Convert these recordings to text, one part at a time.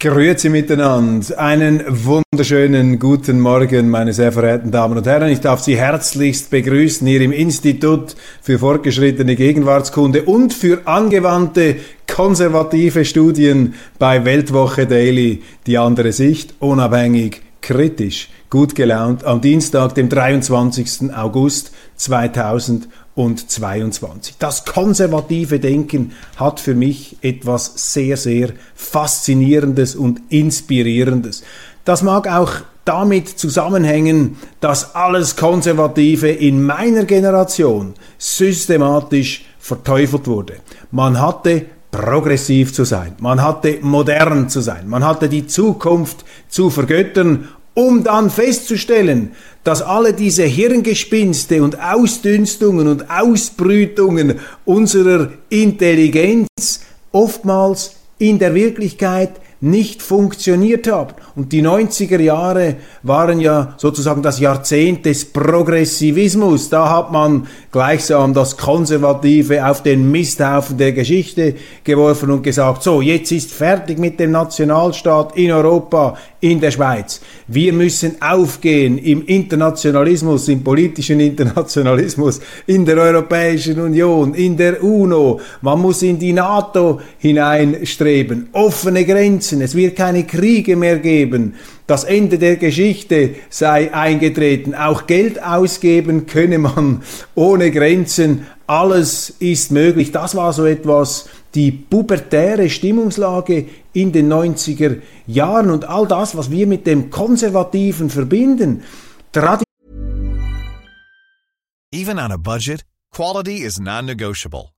Grüezi miteinander. Einen wunderschönen guten Morgen, meine sehr verehrten Damen und Herren. Ich darf Sie herzlichst begrüßen hier im Institut für fortgeschrittene Gegenwartskunde und für angewandte konservative Studien bei Weltwoche Daily. Die andere Sicht, unabhängig, kritisch, gut gelaunt am Dienstag, dem 23. August 2000 und 22. Das konservative Denken hat für mich etwas sehr, sehr Faszinierendes und Inspirierendes. Das mag auch damit zusammenhängen, dass alles Konservative in meiner Generation systematisch verteufelt wurde. Man hatte progressiv zu sein, man hatte modern zu sein, man hatte die Zukunft zu vergöttern um dann festzustellen, dass alle diese Hirngespinste und Ausdünstungen und Ausbrütungen unserer Intelligenz oftmals in der Wirklichkeit nicht funktioniert haben. Und die 90er Jahre waren ja sozusagen das Jahrzehnt des Progressivismus. Da hat man gleichsam das Konservative auf den Misthaufen der Geschichte geworfen und gesagt, so, jetzt ist fertig mit dem Nationalstaat in Europa, in der Schweiz. Wir müssen aufgehen im Internationalismus, im politischen Internationalismus, in der Europäischen Union, in der UNO. Man muss in die NATO hineinstreben. Offene Grenzen. Es wird keine Kriege mehr geben. Das Ende der Geschichte sei eingetreten. Auch Geld ausgeben könne man ohne Grenzen. Alles ist möglich. Das war so etwas, die pubertäre Stimmungslage in den 90er Jahren und all das, was wir mit dem Konservativen verbinden. Tradi Even on a budget, quality is non-negotiable.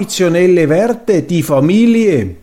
Traditionelle Werte, die Familie.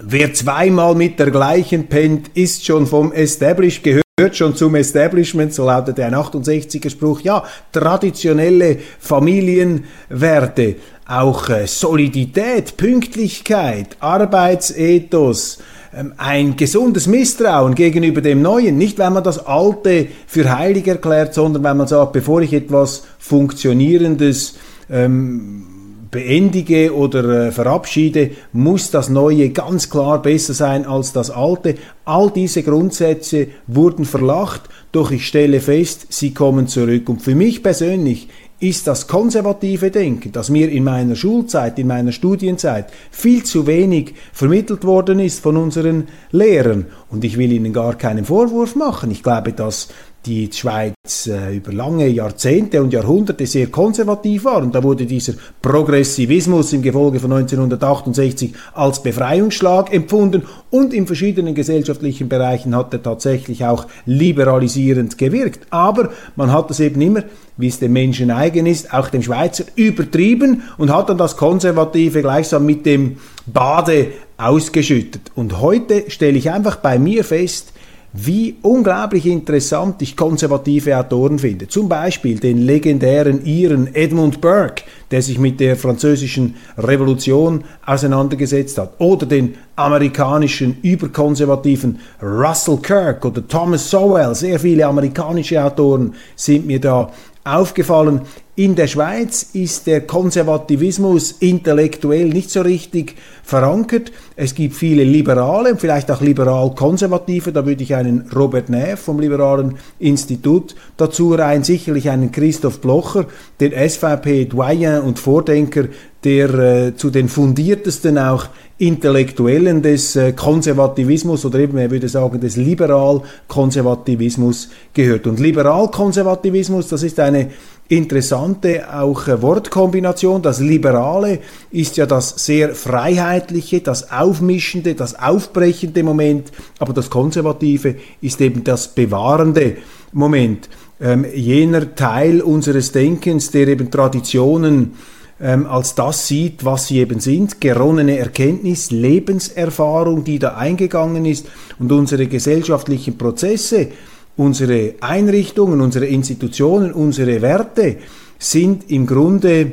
Wer zweimal mit der gleichen pennt, ist schon vom Established gehört gehört schon zum Establishment, so lautet der 68er Spruch. Ja, traditionelle Familienwerte, auch äh, Solidität, Pünktlichkeit, Arbeitsethos, ähm, ein gesundes Misstrauen gegenüber dem Neuen, nicht weil man das Alte für heilig erklärt, sondern weil man sagt, bevor ich etwas Funktionierendes ähm, beendige oder äh, verabschiede, muss das Neue ganz klar besser sein als das Alte. All diese Grundsätze wurden verlacht, doch ich stelle fest, sie kommen zurück. Und für mich persönlich ist das konservative Denken, das mir in meiner Schulzeit, in meiner Studienzeit viel zu wenig vermittelt worden ist von unseren Lehrern. Und ich will ihnen gar keinen Vorwurf machen. Ich glaube, dass die Schweiz äh, über lange Jahrzehnte und Jahrhunderte sehr konservativ war. Und da wurde dieser Progressivismus im Gefolge von 1968 als Befreiungsschlag empfunden und in verschiedenen gesellschaftlichen Bereichen hat er tatsächlich auch liberalisierend gewirkt. Aber man hat es eben immer, wie es dem Menschen eigen ist, auch dem Schweizer übertrieben und hat dann das Konservative gleichsam mit dem Bade ausgeschüttet. Und heute stelle ich einfach bei mir fest, wie unglaublich interessant ich konservative Autoren finde. Zum Beispiel den legendären Iren Edmund Burke, der sich mit der französischen Revolution auseinandergesetzt hat. Oder den amerikanischen überkonservativen Russell Kirk oder Thomas Sowell. Sehr viele amerikanische Autoren sind mir da aufgefallen. In der Schweiz ist der Konservativismus intellektuell nicht so richtig verankert. Es gibt viele Liberale vielleicht auch liberal-konservative. Da würde ich einen Robert Neff vom Liberalen Institut dazu rein, sicherlich einen Christoph Blocher, den SVP-Doyen und Vordenker, der äh, zu den fundiertesten auch Intellektuellen des äh, Konservativismus oder eben, er würde sagen, des Liberal-Konservativismus gehört. Und Liberal-Konservativismus, das ist eine interessante auch äh, Wortkombination. Das Liberale ist ja das sehr Freiheitliche, das Aufmischende, das Aufbrechende Moment, aber das Konservative ist eben das bewahrende Moment. Ähm, jener Teil unseres Denkens, der eben Traditionen ähm, als das sieht, was sie eben sind, geronnene Erkenntnis, Lebenserfahrung, die da eingegangen ist und unsere gesellschaftlichen Prozesse, unsere Einrichtungen, unsere Institutionen, unsere Werte sind im Grunde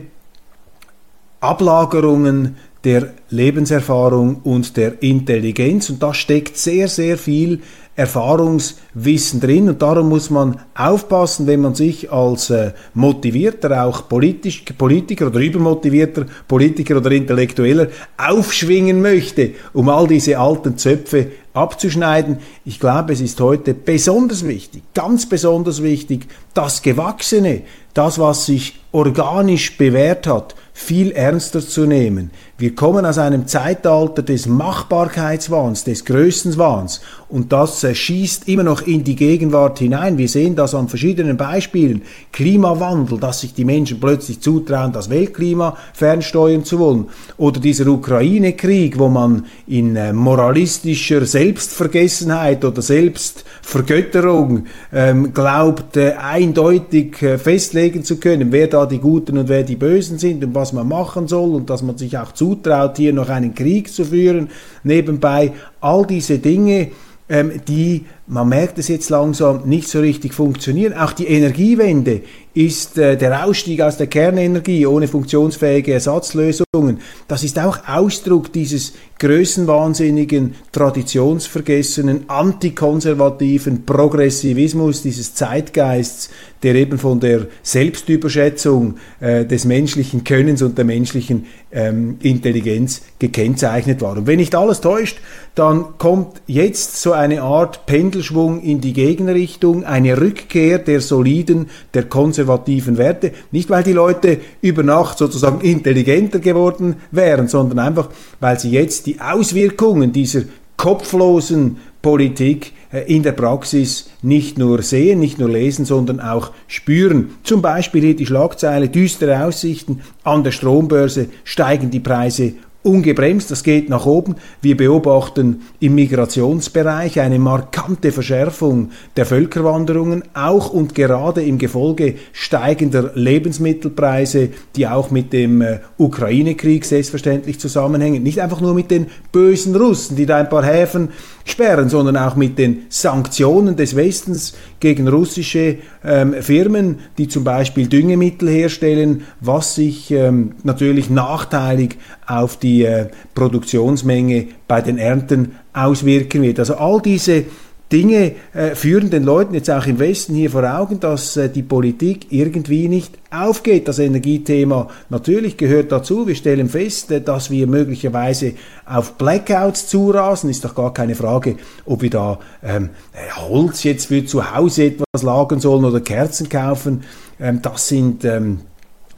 Ablagerungen der Lebenserfahrung und der Intelligenz und da steckt sehr, sehr viel Erfahrungswissen drin und darum muss man aufpassen, wenn man sich als äh, motivierter, auch politisch, Politiker oder übermotivierter Politiker oder Intellektueller aufschwingen möchte, um all diese alten Zöpfe abzuschneiden. Ich glaube, es ist heute besonders wichtig, ganz besonders wichtig, das Gewachsene, das, was sich organisch bewährt hat, viel ernster zu nehmen. Wir kommen aus einem Zeitalter des Machbarkeitswahns, des Größenwahns und das äh, schießt immer noch in die Gegenwart hinein. Wir sehen das an verschiedenen Beispielen. Klimawandel, dass sich die Menschen plötzlich zutrauen, das Weltklima fernsteuern zu wollen. Oder dieser Ukraine-Krieg, wo man in äh, moralistischer Selbstvergessenheit oder Selbstvergötterung ähm, glaubt, äh, eindeutig äh, festlegen zu können, wer da die Guten und wer die Bösen sind und was man machen soll und dass man sich auch zutraut, hier noch einen Krieg zu führen. Nebenbei all diese Dinge, ähm, die, man merkt es jetzt langsam, nicht so richtig funktionieren. Auch die Energiewende ist äh, der Ausstieg aus der Kernenergie ohne funktionsfähige Ersatzlösungen. Das ist auch Ausdruck dieses größenwahnsinnigen, traditionsvergessenen, antikonservativen Progressivismus, dieses Zeitgeists, der eben von der Selbstüberschätzung äh, des menschlichen Könnens und der menschlichen ähm, Intelligenz gekennzeichnet war. Und wenn nicht alles täuscht, dann kommt jetzt so eine Art Pendelschwung in die Gegenrichtung, eine Rückkehr der soliden, der konservativen Werte. Nicht, weil die Leute über Nacht sozusagen intelligenter geworden wären, sondern einfach, weil sie jetzt die Auswirkungen dieser kopflosen Politik äh, in der Praxis nicht nur sehen, nicht nur lesen, sondern auch spüren. Zum Beispiel hier die Schlagzeile düstere Aussichten an der Strombörse steigen die Preise ungebremst, das geht nach oben. Wir beobachten im Migrationsbereich eine markante Verschärfung der Völkerwanderungen, auch und gerade im Gefolge steigender Lebensmittelpreise, die auch mit dem äh, Ukraine-Krieg selbstverständlich zusammenhängen. Nicht einfach nur mit den bösen Russen, die da ein paar Häfen sperren, sondern auch mit den Sanktionen des Westens gegen russische ähm, Firmen, die zum Beispiel Düngemittel herstellen, was sich ähm, natürlich nachteilig auf die äh, Produktionsmenge bei den Ernten auswirken wird. Also all diese Dinge äh, führen den Leuten jetzt auch im Westen hier vor Augen, dass äh, die Politik irgendwie nicht aufgeht. Das Energiethema natürlich gehört dazu. Wir stellen fest, dass wir möglicherweise auf Blackouts zurasen. Ist doch gar keine Frage, ob wir da ähm, Holz jetzt für zu Hause etwas lagern sollen oder Kerzen kaufen. Ähm, das sind ähm,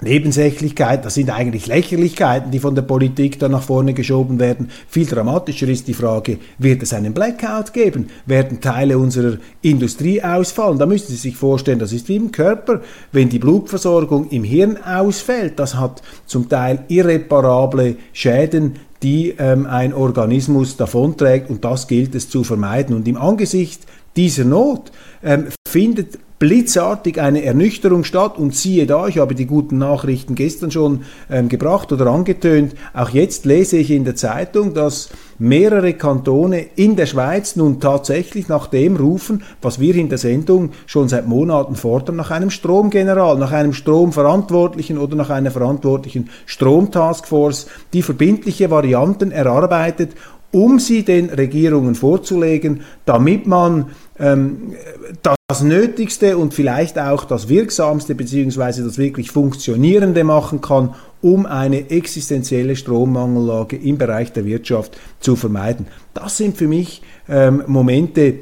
Nebensächlichkeit, das sind eigentlich Lächerlichkeiten, die von der Politik da nach vorne geschoben werden. Viel dramatischer ist die Frage, wird es einen Blackout geben? Werden Teile unserer Industrie ausfallen? Da müssen Sie sich vorstellen, das ist wie im Körper, wenn die Blutversorgung im Hirn ausfällt, das hat zum Teil irreparable Schäden, die ähm, ein Organismus davonträgt und das gilt es zu vermeiden. Und im Angesicht dieser Not ähm, findet blitzartig eine Ernüchterung statt und siehe da, ich habe die guten Nachrichten gestern schon ähm, gebracht oder angetönt, auch jetzt lese ich in der Zeitung, dass mehrere Kantone in der Schweiz nun tatsächlich nach dem rufen, was wir in der Sendung schon seit Monaten fordern, nach einem Stromgeneral, nach einem Stromverantwortlichen oder nach einer verantwortlichen Stromtaskforce, die verbindliche Varianten erarbeitet um sie den Regierungen vorzulegen, damit man ähm, das Nötigste und vielleicht auch das Wirksamste bzw. das wirklich Funktionierende machen kann, um eine existenzielle Strommangellage im Bereich der Wirtschaft zu vermeiden. Das sind für mich ähm, Momente,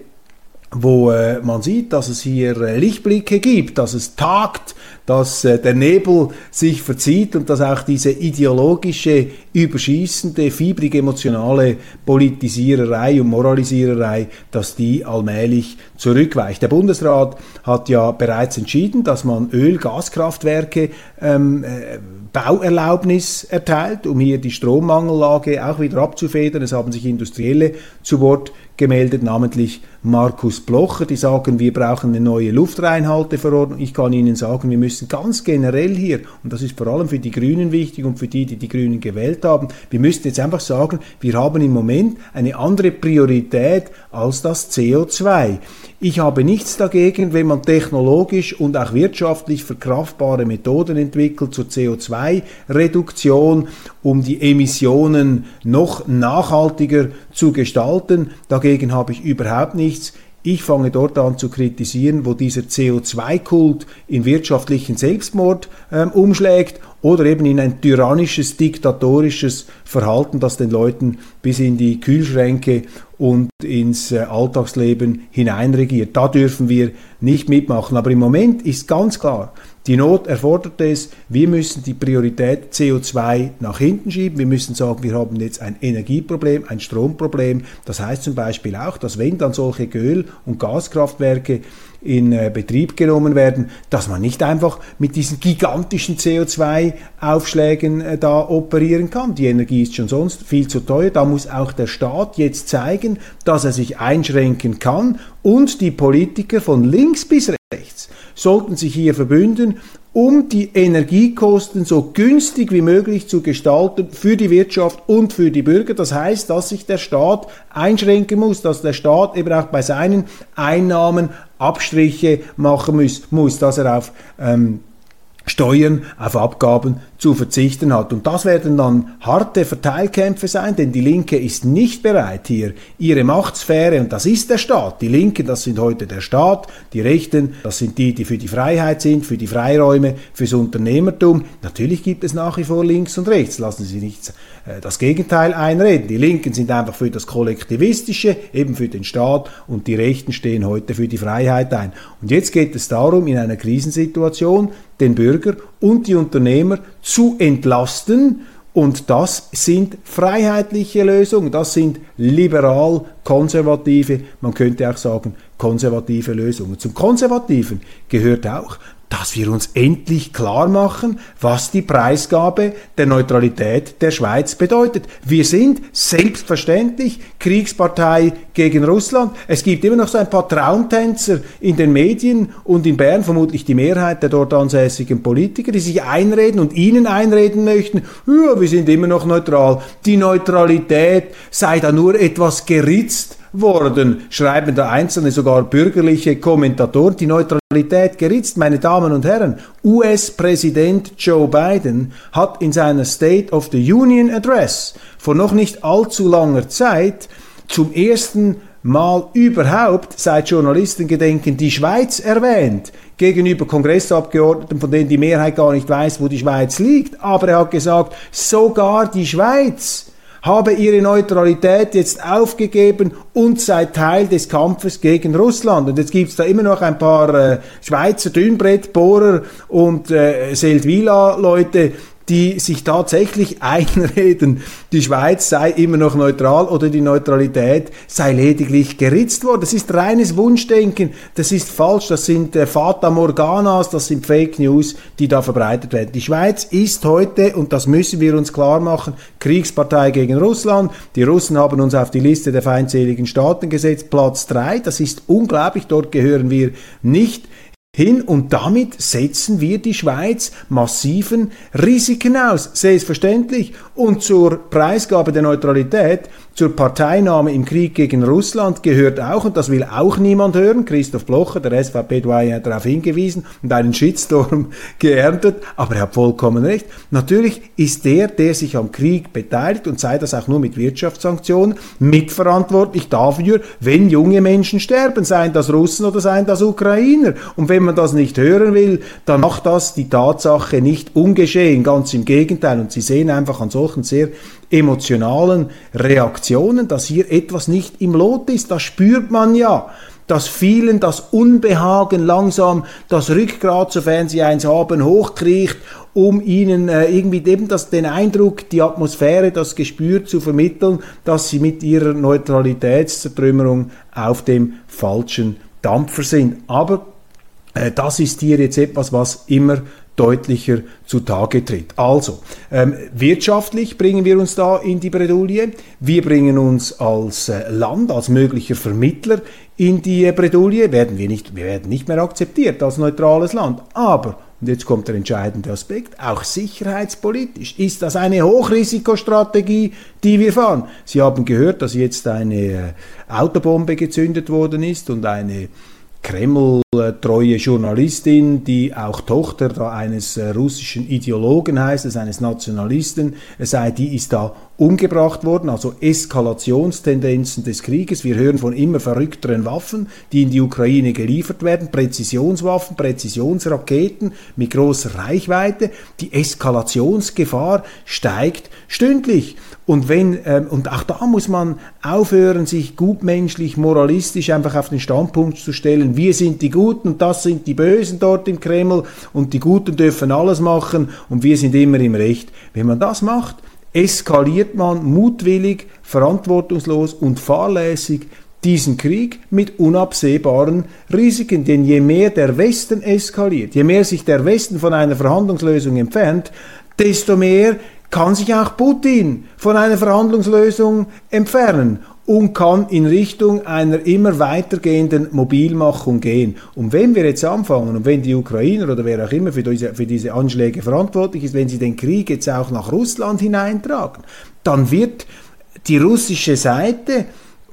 wo äh, man sieht, dass es hier äh, Lichtblicke gibt, dass es tagt, dass äh, der Nebel sich verzieht und dass auch diese ideologische, überschießende, fibrig emotionale Politisiererei und Moralisiererei, dass die allmählich zurückweicht. Der Bundesrat hat ja bereits entschieden, dass man Öl-Gaskraftwerke ähm, äh, Bauerlaubnis erteilt, um hier die Strommangellage auch wieder abzufedern. Es haben sich Industrielle zu Wort gemeldet, namentlich Markus Blocher, die sagen, wir brauchen eine neue Luftreinhalteverordnung. Ich kann Ihnen sagen, wir müssen ganz generell hier, und das ist vor allem für die Grünen wichtig und für die, die die Grünen gewählt haben, wir müssen jetzt einfach sagen, wir haben im Moment eine andere Priorität als das CO2. Ich habe nichts dagegen, wenn man technologisch und auch wirtschaftlich verkraftbare Methoden entwickelt zur CO2-Reduktion, um die Emissionen noch nachhaltiger zu gestalten. Dagegen habe ich überhaupt nichts. Ich fange dort an zu kritisieren, wo dieser CO2-Kult in wirtschaftlichen Selbstmord ähm, umschlägt oder eben in ein tyrannisches, diktatorisches Verhalten, das den Leuten bis in die Kühlschränke und ins äh, Alltagsleben hineinregiert. Da dürfen wir nicht mitmachen. Aber im Moment ist ganz klar, die Not erfordert es, wir müssen die Priorität CO2 nach hinten schieben. Wir müssen sagen, wir haben jetzt ein Energieproblem, ein Stromproblem. Das heißt zum Beispiel auch, dass wenn dann solche Öl- und Gaskraftwerke in äh, Betrieb genommen werden, dass man nicht einfach mit diesen gigantischen CO2-Aufschlägen äh, da operieren kann. Die Energie ist schon sonst viel zu teuer. Da muss auch der Staat jetzt zeigen, dass er sich einschränken kann und die Politiker von links bis rechts sollten sich hier verbünden um die Energiekosten so günstig wie möglich zu gestalten für die Wirtschaft und für die Bürger. Das heißt, dass sich der Staat einschränken muss, dass der Staat eben auch bei seinen Einnahmen Abstriche machen muss, muss dass er auf ähm, Steuern, auf Abgaben zu verzichten hat. Und das werden dann harte Verteilkämpfe sein, denn die Linke ist nicht bereit, hier ihre Machtsphäre, und das ist der Staat. Die Linken, das sind heute der Staat, die Rechten, das sind die, die für die Freiheit sind, für die Freiräume, fürs Unternehmertum. Natürlich gibt es nach wie vor links und rechts, lassen Sie nicht äh, das Gegenteil einreden. Die Linken sind einfach für das Kollektivistische, eben für den Staat, und die Rechten stehen heute für die Freiheit ein. Und jetzt geht es darum, in einer Krisensituation den Bürger und die Unternehmer zu entlasten. Und das sind freiheitliche Lösungen, das sind liberal-konservative, man könnte auch sagen konservative Lösungen. Zum Konservativen gehört auch, dass wir uns endlich klar machen, was die Preisgabe der Neutralität der Schweiz bedeutet. Wir sind selbstverständlich Kriegspartei gegen Russland. Es gibt immer noch so ein paar Traumtänzer in den Medien und in Bern, vermutlich die Mehrheit der dort ansässigen Politiker, die sich einreden und ihnen einreden möchten, ja, wir sind immer noch neutral. Die Neutralität sei da nur etwas geritzt worden, schreiben da einzelne sogar bürgerliche Kommentatoren. Die Neutralität geritzt, meine Damen und Herren. US-Präsident Joe Biden hat in seiner State of the Union Address vor noch nicht allzu langer Zeit zum ersten Mal überhaupt seit Journalisten gedenken die Schweiz erwähnt gegenüber Kongressabgeordneten, von denen die Mehrheit gar nicht weiß, wo die Schweiz liegt. Aber er hat gesagt, sogar die Schweiz habe ihre Neutralität jetzt aufgegeben und sei Teil des Kampfes gegen Russland. Und jetzt gibt's da immer noch ein paar äh, Schweizer Dünnbrettbohrer und äh, Seldwyla-Leute, die sich tatsächlich einreden, die Schweiz sei immer noch neutral oder die Neutralität sei lediglich geritzt worden. Das ist reines Wunschdenken, das ist falsch, das sind äh, Fata Morganas, das sind Fake News, die da verbreitet werden. Die Schweiz ist heute, und das müssen wir uns klar machen, Kriegspartei gegen Russland. Die Russen haben uns auf die Liste der feindseligen Staaten gesetzt, Platz drei. Das ist unglaublich, dort gehören wir nicht hin und damit setzen wir die Schweiz massiven Risiken aus, selbstverständlich. Und zur Preisgabe der Neutralität zur Parteinahme im Krieg gegen Russland gehört auch, und das will auch niemand hören, Christoph Blocher, der SVP-Doyen, hat darauf hingewiesen und einen Shitstorm geerntet, aber er hat vollkommen recht. Natürlich ist der, der sich am Krieg beteiligt, und sei das auch nur mit Wirtschaftssanktionen, mitverantwortlich dafür, wenn junge Menschen sterben, seien das Russen oder seien das Ukrainer. Und wenn man das nicht hören will, dann macht das die Tatsache nicht ungeschehen, ganz im Gegenteil. Und Sie sehen einfach an solchen sehr emotionalen Reaktionen, dass hier etwas nicht im Lot ist. Das spürt man ja dass vielen das Unbehagen langsam das Rückgrat, sofern sie eins haben, hochkriecht, um ihnen äh, irgendwie eben das, den Eindruck, die Atmosphäre, das Gespür zu vermitteln, dass sie mit ihrer Neutralitätszertrümmerung auf dem falschen Dampfer sind. Aber das ist hier jetzt etwas, was immer deutlicher zutage tritt. Also, ähm, wirtschaftlich bringen wir uns da in die Bredouille. Wir bringen uns als äh, Land, als möglicher Vermittler in die Bredouille. Werden wir, nicht, wir werden nicht mehr akzeptiert als neutrales Land. Aber, und jetzt kommt der entscheidende Aspekt, auch sicherheitspolitisch ist das eine Hochrisikostrategie, die wir fahren. Sie haben gehört, dass jetzt eine äh, Autobombe gezündet worden ist und eine Kreml-treue Journalistin, die auch Tochter eines äh, russischen Ideologen heißt, eines Nationalisten sei, die ist da umgebracht worden, also Eskalationstendenzen des Krieges. Wir hören von immer verrückteren Waffen, die in die Ukraine geliefert werden, Präzisionswaffen, Präzisionsraketen mit großer Reichweite. Die Eskalationsgefahr steigt stündlich. Und wenn ähm, und auch da muss man aufhören, sich gutmenschlich, moralistisch einfach auf den Standpunkt zu stellen, wir sind die Guten und das sind die Bösen dort im Kreml und die Guten dürfen alles machen und wir sind immer im Recht. Wenn man das macht, eskaliert man mutwillig, verantwortungslos und fahrlässig diesen Krieg mit unabsehbaren Risiken. Denn je mehr der Westen eskaliert, je mehr sich der Westen von einer Verhandlungslösung entfernt, desto mehr kann sich auch Putin von einer Verhandlungslösung entfernen und kann in Richtung einer immer weitergehenden Mobilmachung gehen. Und wenn wir jetzt anfangen und wenn die Ukrainer oder wer auch immer für diese, für diese Anschläge verantwortlich ist, wenn sie den Krieg jetzt auch nach Russland hineintragen, dann wird die russische Seite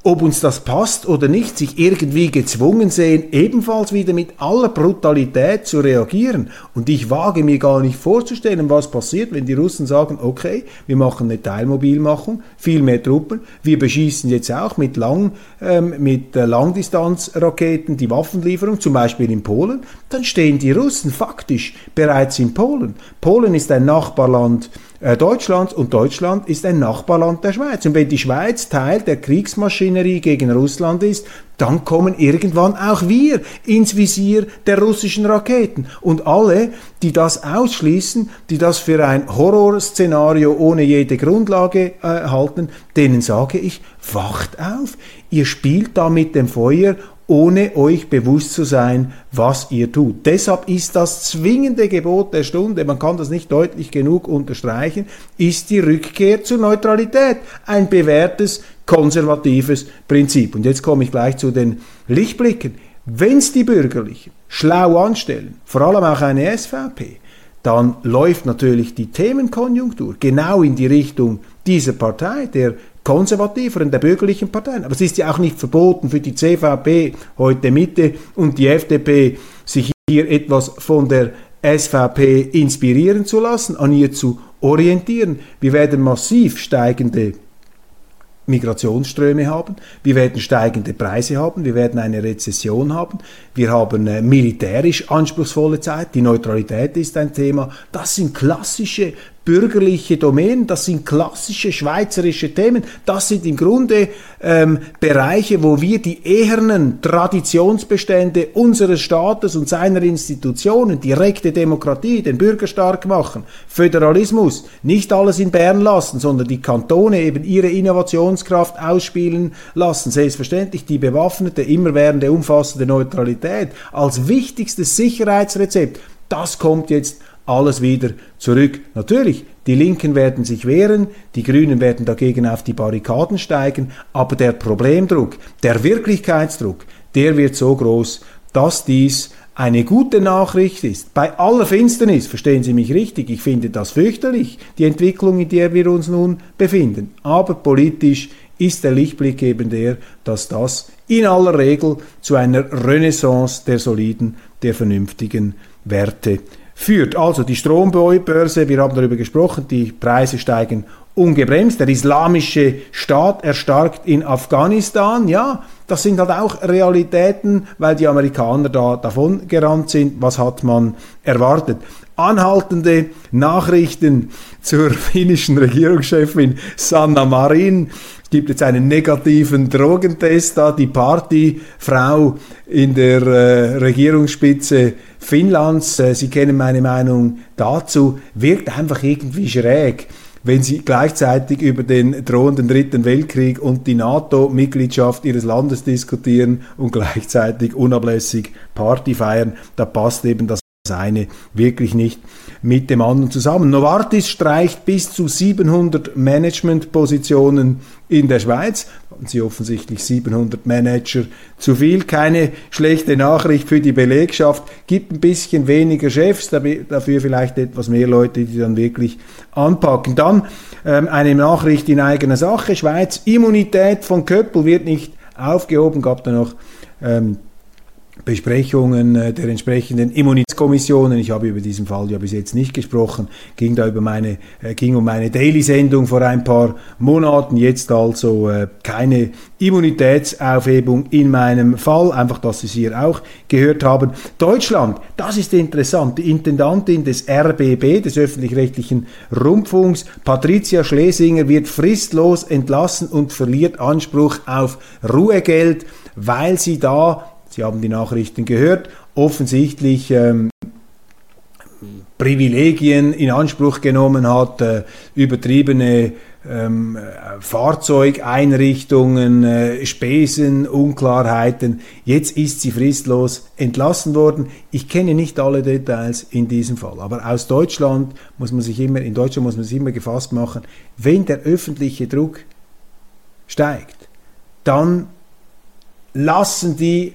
ob uns das passt oder nicht, sich irgendwie gezwungen sehen, ebenfalls wieder mit aller Brutalität zu reagieren. Und ich wage mir gar nicht vorzustellen, was passiert, wenn die Russen sagen, okay, wir machen eine Teilmobilmachung, viel mehr Truppen, wir beschießen jetzt auch mit, Lang, ähm, mit äh, Langdistanzraketen die Waffenlieferung, zum Beispiel in Polen, dann stehen die Russen faktisch bereits in Polen. Polen ist ein Nachbarland Deutschlands und Deutschland ist ein Nachbarland der Schweiz. Und wenn die Schweiz Teil der Kriegsmaschinerie gegen Russland ist, dann kommen irgendwann auch wir ins Visier der russischen Raketen. Und alle, die das ausschließen, die das für ein Horrorszenario ohne jede Grundlage äh, halten, denen sage ich, wacht auf. Ihr spielt da mit dem Feuer ohne euch bewusst zu sein, was ihr tut. Deshalb ist das zwingende Gebot der Stunde, man kann das nicht deutlich genug unterstreichen, ist die Rückkehr zur Neutralität. Ein bewährtes, konservatives Prinzip. Und jetzt komme ich gleich zu den Lichtblicken. Wenn es die Bürgerlichen schlau anstellen, vor allem auch eine SVP, dann läuft natürlich die Themenkonjunktur genau in die Richtung dieser Partei, der konservativeren, der bürgerlichen Parteien. Aber es ist ja auch nicht verboten für die CVP heute Mitte und die FDP, sich hier etwas von der SVP inspirieren zu lassen, an ihr zu orientieren. Wir werden massiv steigende Migrationsströme haben, wir werden steigende Preise haben, wir werden eine Rezession haben, wir haben äh, militärisch anspruchsvolle Zeit, die Neutralität ist ein Thema. Das sind klassische bürgerliche Domänen, das sind klassische schweizerische Themen, das sind im Grunde ähm, Bereiche, wo wir die ehernen Traditionsbestände unseres Staates und seiner Institutionen, direkte Demokratie, den Bürger stark machen, Föderalismus, nicht alles in Bern lassen, sondern die Kantone eben ihre Innovationskraft ausspielen lassen, selbstverständlich die bewaffnete, immerwährende, umfassende Neutralität als wichtigstes Sicherheitsrezept, das kommt jetzt alles wieder zurück. Natürlich, die Linken werden sich wehren, die Grünen werden dagegen auf die Barrikaden steigen, aber der Problemdruck, der Wirklichkeitsdruck, der wird so groß, dass dies eine gute Nachricht ist. Bei aller Finsternis, verstehen Sie mich richtig, ich finde das fürchterlich, die Entwicklung, in der wir uns nun befinden. Aber politisch ist der Lichtblick eben der, dass das in aller Regel zu einer Renaissance der soliden, der vernünftigen Werte führt. Also die Strombörse, wir haben darüber gesprochen, die Preise steigen ungebremst. Der islamische Staat erstarkt in Afghanistan. Ja, das sind halt auch Realitäten, weil die Amerikaner da davon gerannt sind. Was hat man erwartet? Anhaltende Nachrichten zur finnischen Regierungschefin Sanna Marin. Es gibt jetzt einen negativen Drogentest da. Die Partyfrau in der äh, Regierungsspitze Finnlands, äh, Sie kennen meine Meinung dazu, wirkt einfach irgendwie schräg wenn sie gleichzeitig über den drohenden Dritten Weltkrieg und die NATO-Mitgliedschaft ihres Landes diskutieren und gleichzeitig unablässig Party feiern, da passt eben das eine wirklich nicht mit dem anderen zusammen. Novartis streicht bis zu 700 Managementpositionen in der Schweiz. Haben sie offensichtlich 700 Manager zu viel. Keine schlechte Nachricht für die Belegschaft. Gibt ein bisschen weniger Chefs, dafür vielleicht etwas mehr Leute, die dann wirklich anpacken. Dann ähm, eine Nachricht in eigener Sache. Schweiz, Immunität von Köppel wird nicht aufgehoben. Gab da noch ähm, Besprechungen äh, der entsprechenden Immunitätskommissionen. Ich habe über diesen Fall ja bis jetzt nicht gesprochen. Ging da über meine, äh, ging um meine Daily-Sendung vor ein paar Monaten. Jetzt also äh, keine Immunitätsaufhebung in meinem Fall. Einfach, dass Sie es hier auch gehört haben. Deutschland, das ist interessant. Die Intendantin des RBB, des öffentlich-rechtlichen Rundfunks, Patricia Schlesinger, wird fristlos entlassen und verliert Anspruch auf Ruhegeld, weil sie da Sie haben die Nachrichten gehört, offensichtlich ähm, Privilegien in Anspruch genommen hat, äh, übertriebene ähm, Fahrzeugeinrichtungen, äh, Spesen, Unklarheiten. Jetzt ist sie fristlos entlassen worden. Ich kenne nicht alle Details in diesem Fall, aber aus Deutschland muss man sich immer, in Deutschland muss man sich immer gefasst machen, wenn der öffentliche Druck steigt, dann lassen die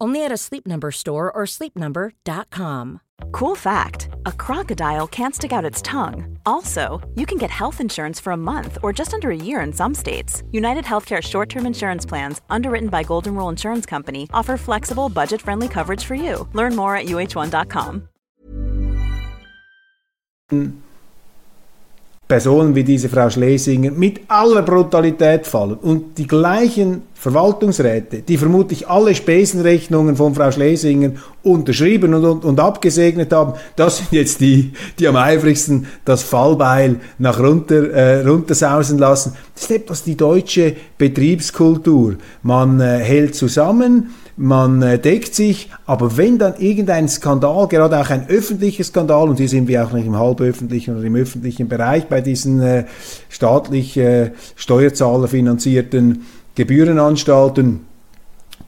Only at a Sleep Number store or sleepnumber.com. Cool fact: A crocodile can't stick out its tongue. Also, you can get health insurance for a month or just under a year in some states. United Healthcare short-term insurance plans, underwritten by Golden Rule Insurance Company, offer flexible, budget-friendly coverage for you. Learn more at uh1.com. Personen wie diese Frau Schlesinger mit aller Brutalität fallen und die gleichen Verwaltungsräte, die vermutlich alle Spesenrechnungen von Frau Schlesinger unterschrieben und, und, und, abgesegnet haben, das sind jetzt die, die am eifrigsten das Fallbeil nach runter, äh, runtersausen lassen. Das ist etwas die deutsche Betriebskultur. Man äh, hält zusammen, man äh, deckt sich, aber wenn dann irgendein Skandal, gerade auch ein öffentlicher Skandal, und hier sind wir auch nicht im halböffentlichen oder im öffentlichen Bereich bei diesen äh, staatlich äh, Steuerzahler finanzierten Gebührenanstalten,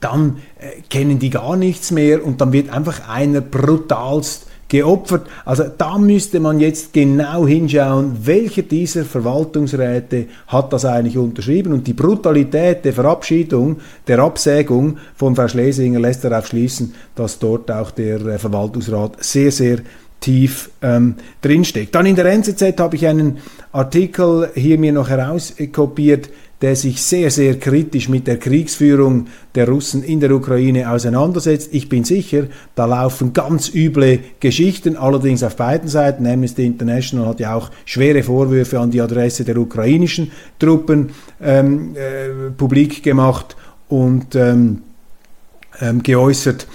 dann äh, kennen die gar nichts mehr und dann wird einfach einer brutalst geopfert. Also da müsste man jetzt genau hinschauen, welcher dieser Verwaltungsräte hat das eigentlich unterschrieben. Und die Brutalität der Verabschiedung, der Absägung von Frau Schlesinger lässt darauf schließen, dass dort auch der äh, Verwaltungsrat sehr, sehr tief ähm, drinsteckt. Dann in der NZZ habe ich einen Artikel hier mir noch herauskopiert, der sich sehr, sehr kritisch mit der Kriegsführung der Russen in der Ukraine auseinandersetzt. Ich bin sicher, da laufen ganz üble Geschichten, allerdings auf beiden Seiten. Amnesty International hat ja auch schwere Vorwürfe an die Adresse der ukrainischen Truppen ähm, äh, publik gemacht und ähm, ähm, geäußert.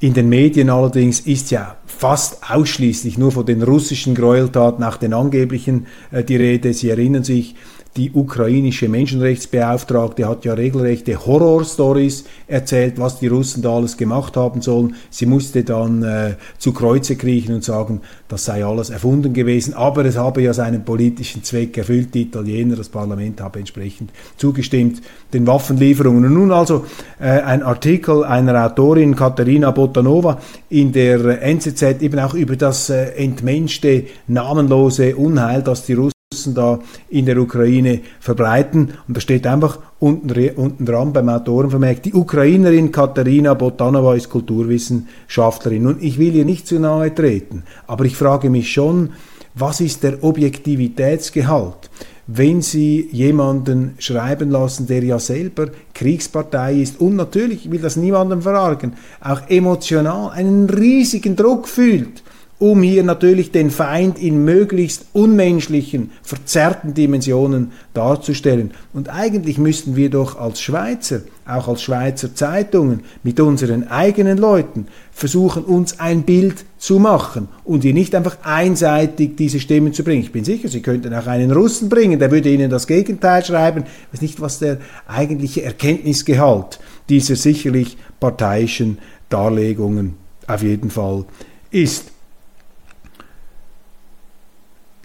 In den Medien allerdings ist ja fast ausschließlich nur von den russischen Gräueltaten, auch den angeblichen, äh, die Rede. Sie erinnern sich, die ukrainische Menschenrechtsbeauftragte hat ja regelrechte Horrorstories erzählt, was die Russen da alles gemacht haben sollen. Sie musste dann äh, zu Kreuze kriechen und sagen, das sei alles erfunden gewesen, aber es habe ja seinen politischen Zweck erfüllt. Die Italiener, das Parlament habe entsprechend zugestimmt den Waffenlieferungen. Und nun also äh, ein Artikel einer Autorin, Katharina Botanova, in der NZZ eben auch über das äh, entmenschte, namenlose Unheil, das die Russen da in der Ukraine verbreiten. Und da steht einfach unten, unten dran beim Autoren vermerkt, die Ukrainerin Katharina Botanova ist Kulturwissenschaftlerin. Und ich will ihr nicht zu nahe treten, aber ich frage mich schon, was ist der Objektivitätsgehalt? wenn Sie jemanden schreiben lassen, der ja selber Kriegspartei ist und natürlich, ich will das niemandem verargen, auch emotional einen riesigen Druck fühlt um hier natürlich den Feind in möglichst unmenschlichen, verzerrten Dimensionen darzustellen. Und eigentlich müssten wir doch als Schweizer, auch als Schweizer Zeitungen, mit unseren eigenen Leuten versuchen, uns ein Bild zu machen und hier nicht einfach einseitig diese Stimmen zu bringen. Ich bin sicher, Sie könnten auch einen Russen bringen, der würde Ihnen das Gegenteil schreiben. Ich weiß nicht, was der eigentliche Erkenntnisgehalt dieser sicherlich parteiischen Darlegungen auf jeden Fall ist.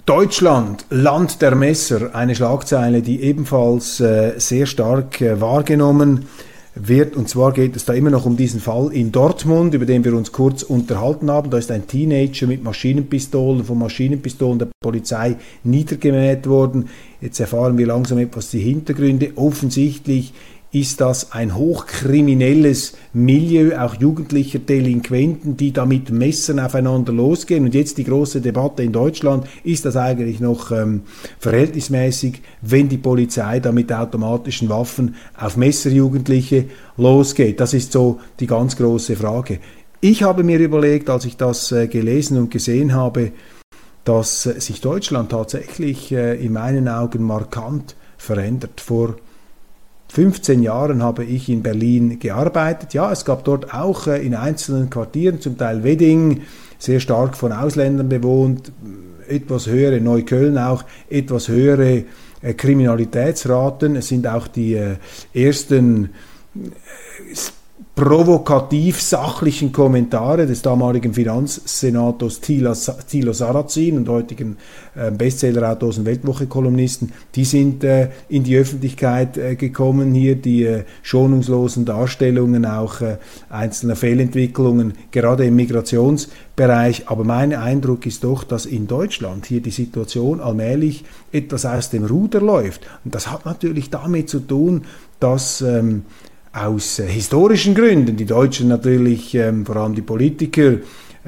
Deutschland, Land der Messer, eine Schlagzeile, die ebenfalls äh, sehr stark äh, wahrgenommen wird. Und zwar geht es da immer noch um diesen Fall in Dortmund, über den wir uns kurz unterhalten haben. Da ist ein Teenager mit Maschinenpistolen, von Maschinenpistolen der Polizei niedergemäht worden. Jetzt erfahren wir langsam etwas die Hintergründe. Offensichtlich ist das ein hochkriminelles Milieu, auch jugendlicher Delinquenten, die da mit Messern aufeinander losgehen. Und jetzt die große Debatte in Deutschland, ist das eigentlich noch ähm, verhältnismäßig, wenn die Polizei da mit automatischen Waffen auf Messerjugendliche losgeht? Das ist so die ganz große Frage. Ich habe mir überlegt, als ich das äh, gelesen und gesehen habe, dass äh, sich Deutschland tatsächlich äh, in meinen Augen markant verändert. Vor 15 Jahren habe ich in Berlin gearbeitet. Ja, es gab dort auch äh, in einzelnen Quartieren, zum Teil Wedding, sehr stark von Ausländern bewohnt, etwas höhere, Neukölln auch, etwas höhere äh, Kriminalitätsraten. Es sind auch die äh, ersten provokativ sachlichen Kommentare des damaligen Finanzsenators Thilo Sarrazin und heutigen äh, Bestseller-Autors und Weltwoche-Kolumnisten, die sind äh, in die Öffentlichkeit äh, gekommen hier, die äh, schonungslosen Darstellungen auch einzelner Fehlentwicklungen, gerade im Migrationsbereich. Aber mein Eindruck ist doch, dass in Deutschland hier die Situation allmählich etwas aus dem Ruder läuft. Und das hat natürlich damit zu tun, dass ähm, aus äh, historischen Gründen, die Deutschen natürlich, ähm, vor allem die Politiker,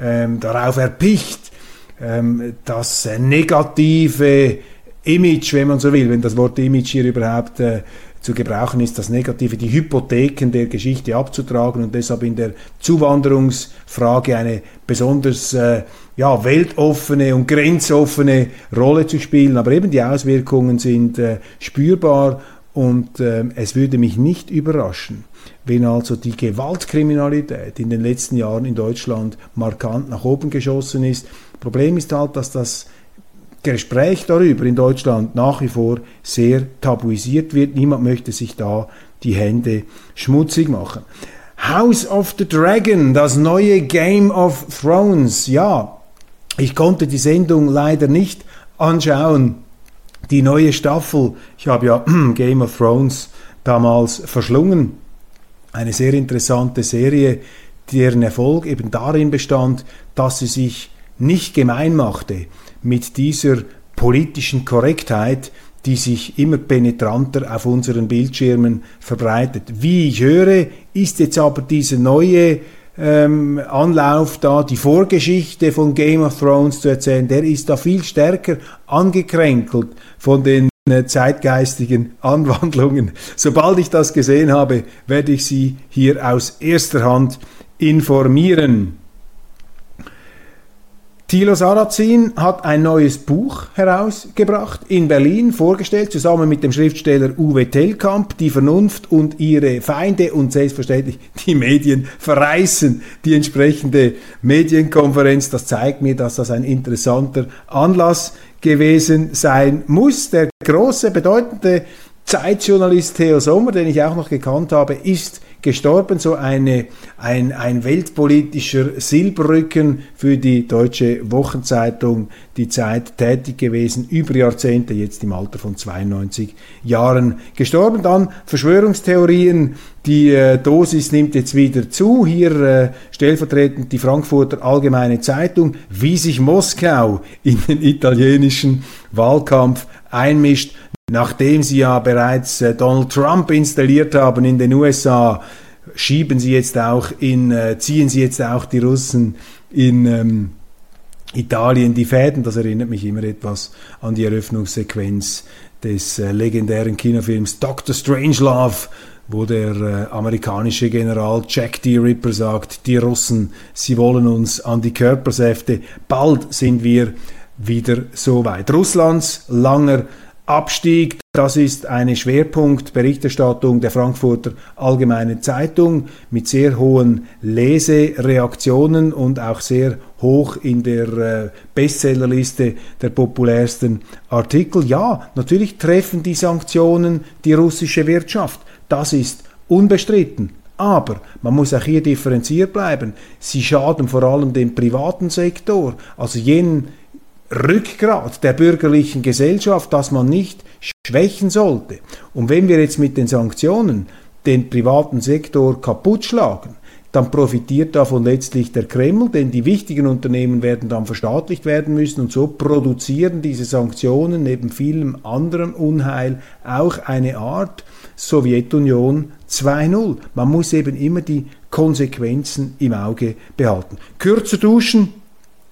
ähm, darauf erpicht, ähm, das äh, negative Image, wenn man so will, wenn das Wort Image hier überhaupt äh, zu gebrauchen ist, das Negative, die Hypotheken der Geschichte abzutragen und deshalb in der Zuwanderungsfrage eine besonders äh, ja, weltoffene und grenzoffene Rolle zu spielen. Aber eben die Auswirkungen sind äh, spürbar und äh, es würde mich nicht überraschen, wenn also die Gewaltkriminalität in den letzten Jahren in Deutschland markant nach oben geschossen ist. Problem ist halt, dass das Gespräch darüber in Deutschland nach wie vor sehr tabuisiert wird. Niemand möchte sich da die Hände schmutzig machen. House of the Dragon, das neue Game of Thrones. Ja, ich konnte die Sendung leider nicht anschauen die neue Staffel, ich habe ja Game of Thrones damals verschlungen, eine sehr interessante Serie, deren Erfolg eben darin bestand, dass sie sich nicht gemein machte mit dieser politischen Korrektheit, die sich immer penetranter auf unseren Bildschirmen verbreitet. Wie ich höre, ist jetzt aber diese neue ähm, Anlauf da die Vorgeschichte von Game of Thrones zu erzählen, der ist da viel stärker angekränkelt von den äh, zeitgeistigen Anwandlungen. Sobald ich das gesehen habe, werde ich Sie hier aus erster Hand informieren. Thilo Sarrazin hat ein neues Buch herausgebracht, in Berlin vorgestellt, zusammen mit dem Schriftsteller Uwe Tellkamp, Die Vernunft und ihre Feinde und selbstverständlich die Medien verreißen die entsprechende Medienkonferenz. Das zeigt mir, dass das ein interessanter Anlass gewesen sein muss. Der große, bedeutende Zeitjournalist Theo Sommer, den ich auch noch gekannt habe, ist gestorben, so eine, ein, ein weltpolitischer Silberrücken für die deutsche Wochenzeitung Die Zeit tätig gewesen, über Jahrzehnte, jetzt im Alter von 92 Jahren gestorben. Dann Verschwörungstheorien, die äh, Dosis nimmt jetzt wieder zu. Hier äh, stellvertretend die Frankfurter Allgemeine Zeitung, wie sich Moskau in den italienischen Wahlkampf einmischt Nachdem sie ja bereits äh, Donald Trump installiert haben in den USA, schieben sie jetzt auch in, äh, ziehen sie jetzt auch die Russen in ähm, Italien die Fäden. Das erinnert mich immer etwas an die Eröffnungssequenz des äh, legendären Kinofilms Dr. Strangelove wo der äh, amerikanische General Jack D. Ripper sagt, die Russen, sie wollen uns an die Körpersäfte, bald sind wir wieder so weit. Russlands langer Abstieg, das ist eine Schwerpunktberichterstattung der Frankfurter Allgemeinen Zeitung mit sehr hohen Lesereaktionen und auch sehr hoch in der äh, Bestsellerliste der populärsten Artikel. Ja, natürlich treffen die Sanktionen die russische Wirtschaft. Das ist unbestritten. Aber man muss auch hier differenziert bleiben. Sie schaden vor allem dem privaten Sektor, also jenen Rückgrat der bürgerlichen Gesellschaft, das man nicht schwächen sollte. Und wenn wir jetzt mit den Sanktionen den privaten Sektor kaputt schlagen, dann profitiert davon letztlich der Kreml, denn die wichtigen Unternehmen werden dann verstaatlicht werden müssen und so produzieren diese Sanktionen neben vielem anderen Unheil auch eine Art Sowjetunion 2.0. Man muss eben immer die Konsequenzen im Auge behalten. Kürzer duschen,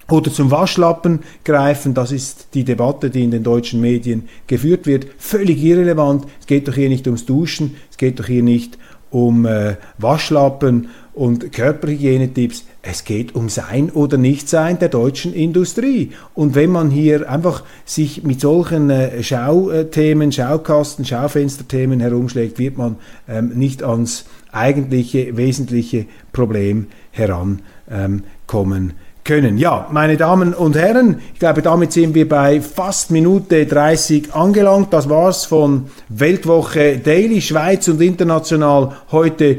oder zum Waschlappen greifen, das ist die Debatte, die in den deutschen Medien geführt wird, völlig irrelevant. Es geht doch hier nicht ums Duschen, es geht doch hier nicht um äh, Waschlappen und Körperhygienetipps. Es geht um Sein oder Nichtsein der deutschen Industrie. Und wenn man hier einfach sich mit solchen äh, Schauthemen, Schaukasten, Schaufensterthemen herumschlägt, wird man ähm, nicht ans eigentliche, wesentliche Problem herankommen ähm, können. Ja, meine Damen und Herren, ich glaube, damit sind wir bei fast Minute 30 angelangt. Das war's von Weltwoche Daily, Schweiz und international heute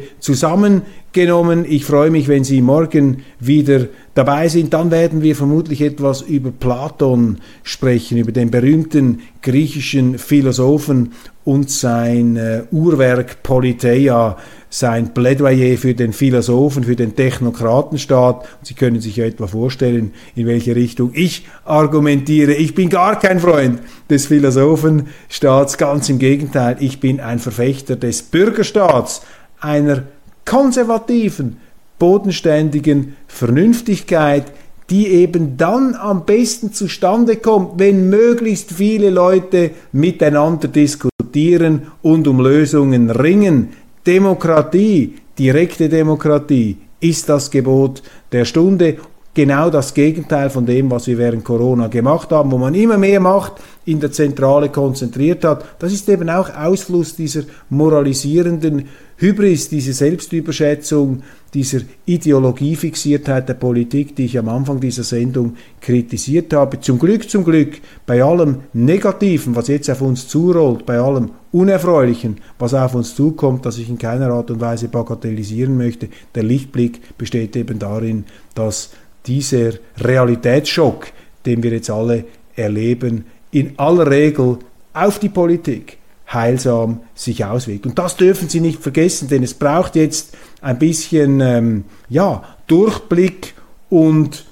zusammengenommen. Ich freue mich, wenn Sie morgen wieder dabei sind. Dann werden wir vermutlich etwas über Platon sprechen, über den berühmten griechischen Philosophen und sein äh, Uhrwerk Politeia sein Plädoyer für den Philosophen, für den Technokratenstaat. Und Sie können sich ja etwa vorstellen, in welche Richtung ich argumentiere. Ich bin gar kein Freund des Philosophenstaats, ganz im Gegenteil, ich bin ein Verfechter des Bürgerstaats, einer konservativen, bodenständigen Vernünftigkeit, die eben dann am besten zustande kommt, wenn möglichst viele Leute miteinander diskutieren und um Lösungen ringen. Demokratie, direkte Demokratie, ist das Gebot der Stunde. Genau das Gegenteil von dem, was wir während Corona gemacht haben, wo man immer mehr Macht in der Zentrale konzentriert hat. Das ist eben auch Ausfluss dieser moralisierenden Hybris, diese Selbstüberschätzung, dieser Ideologiefixiertheit der Politik, die ich am Anfang dieser Sendung kritisiert habe. Zum Glück, zum Glück, bei allem Negativen, was jetzt auf uns zurollt, bei allem Unerfreulichen, was auf uns zukommt, das ich in keiner Art und Weise bagatellisieren möchte, der Lichtblick besteht eben darin, dass dieser Realitätsschock, den wir jetzt alle erleben, in aller Regel auf die Politik heilsam sich auswirkt. Und das dürfen Sie nicht vergessen, denn es braucht jetzt ein bisschen ähm, ja, Durchblick und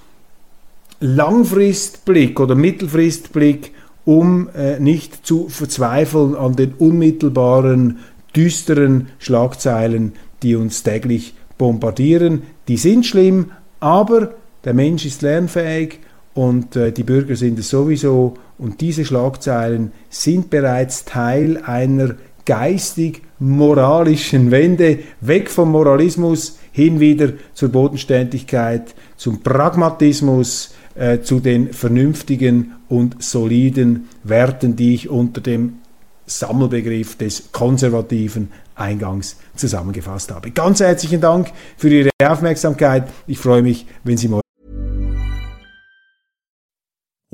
Langfristblick oder Mittelfristblick, um äh, nicht zu verzweifeln an den unmittelbaren, düsteren Schlagzeilen, die uns täglich bombardieren. Die sind schlimm, aber der Mensch ist lernfähig und äh, die Bürger sind es sowieso. Und diese Schlagzeilen sind bereits Teil einer geistig-moralischen Wende, weg vom Moralismus hin wieder zur Bodenständigkeit, zum Pragmatismus, äh, zu den vernünftigen und soliden Werten, die ich unter dem Sammelbegriff des Konservativen eingangs zusammengefasst habe. Ganz herzlichen Dank für Ihre Aufmerksamkeit. Ich freue mich, wenn Sie morgen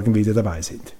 Wieder dabei sind.